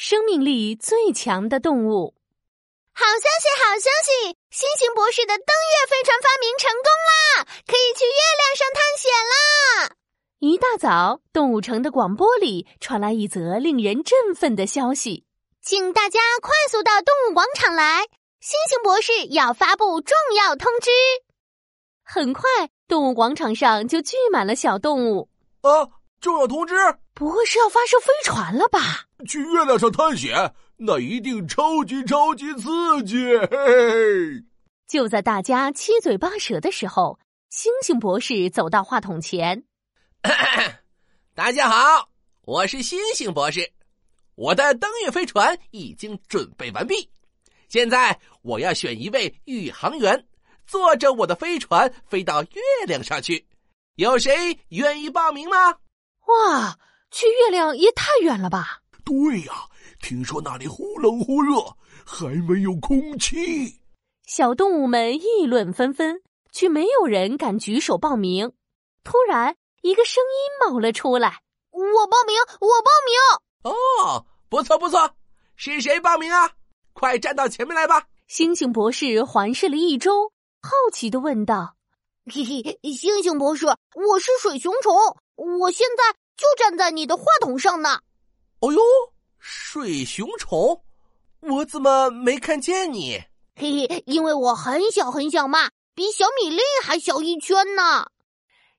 生命力最强的动物。好消息，好消息！星星博士的登月飞船发明成功啦，可以去月亮上探险啦！一大早，动物城的广播里传来一则令人振奋的消息，请大家快速到动物广场来，星星博士要发布重要通知。很快，动物广场上就聚满了小动物。啊！重要通知，不会是要发射飞船了吧？去月亮上探险，那一定超级超级刺激！嘿嘿。就在大家七嘴八舌的时候，星星博士走到话筒前：“ 大家好，我是星星博士，我的登月飞船已经准备完毕，现在我要选一位宇航员，坐着我的飞船飞到月亮上去，有谁愿意报名呢？”哇，去月亮也太远了吧！对呀，听说那里忽冷忽热，还没有空气。小动物们议论纷纷，却没有人敢举手报名。突然，一个声音冒了出来：“我报名，我报名！”哦，不错不错，是谁报名啊？快站到前面来吧！猩猩博士环视了一周，好奇的问道：“嘿嘿，星星博士，我是水熊虫。”我现在就站在你的话筒上呢。哦呦，水熊虫，我怎么没看见你？嘿嘿，因为我很小很小嘛，比小米粒还小一圈呢。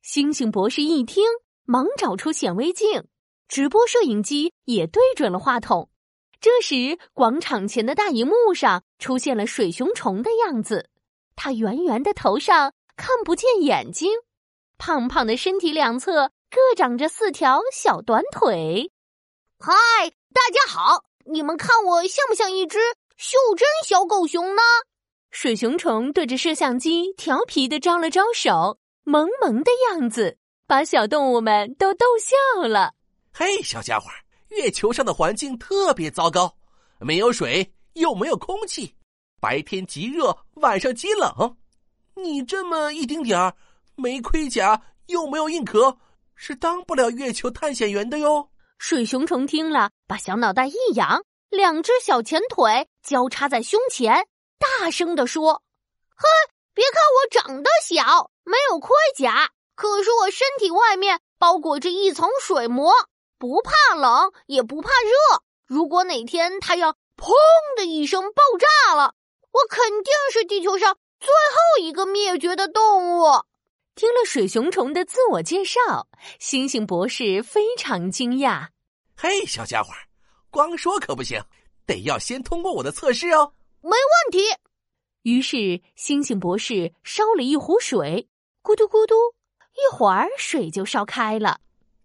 星星博士一听，忙找出显微镜，直播摄影机也对准了话筒。这时，广场前的大荧幕上出现了水熊虫的样子，它圆圆的头上看不见眼睛，胖胖的身体两侧。各长着四条小短腿。嗨，大家好！你们看我像不像一只袖珍小狗熊呢？水熊虫对着摄像机调皮的招了招手，萌萌的样子把小动物们都逗笑了。嘿，小家伙，月球上的环境特别糟糕，没有水，又没有空气，白天极热，晚上极冷。你这么一丁点儿，没盔甲，又没有硬壳。是当不了月球探险员的哟。水熊虫听了，把小脑袋一仰，两只小前腿交叉在胸前，大声的说：“嘿，别看我长得小，没有盔甲，可是我身体外面包裹着一层水膜，不怕冷，也不怕热。如果哪天它要砰的一声爆炸了，我肯定是地球上最后一个灭绝的动物。”听了水熊虫的自我介绍，星星博士非常惊讶。嘿，小家伙，光说可不行，得要先通过我的测试哦。没问题。于是，星星博士烧了一壶水，咕嘟咕嘟，一会儿水就烧开了。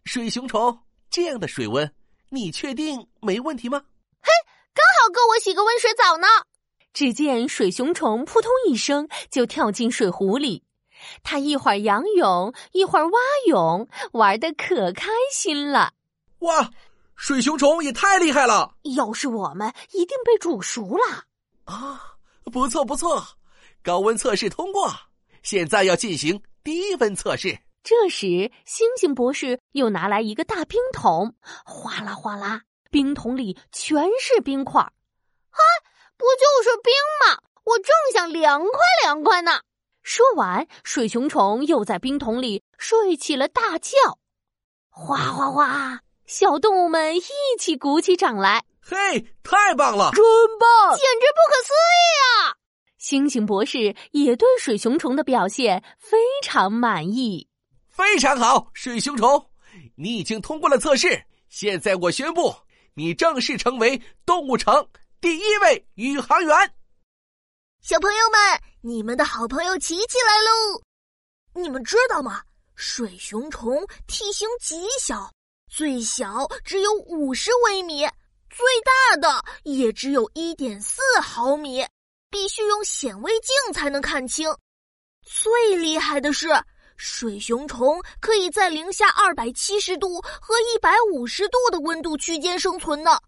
水熊虫，这样的水温，你确定没问题吗？嘿，刚好够我洗个温水澡呢。只见水熊虫扑通一声就跳进水壶里。它一会儿仰泳，一会儿蛙泳，玩的可开心了。哇，水熊虫也太厉害了！要是我们，一定被煮熟了。啊，不错不错，高温测试通过。现在要进行低温测试。这时，星星博士又拿来一个大冰桶，哗啦哗啦，冰桶里全是冰块。嗨，不就是冰吗？我正想凉快凉快呢。说完，水熊虫又在冰桶里睡起了大觉。哗哗哗，小动物们一起鼓起掌来。嘿，太棒了，真棒，简直不可思议啊！星星博士也对水熊虫的表现非常满意。非常好，水熊虫，你已经通过了测试。现在我宣布，你正式成为动物城第一位宇航员。小朋友们，你们的好朋友琪琪来喽！你们知道吗？水熊虫体型极小，最小只有五十微米，最大的也只有一点四毫米，必须用显微镜才能看清。最厉害的是，水熊虫可以在零下二百七十度和一百五十度的温度区间生存呢。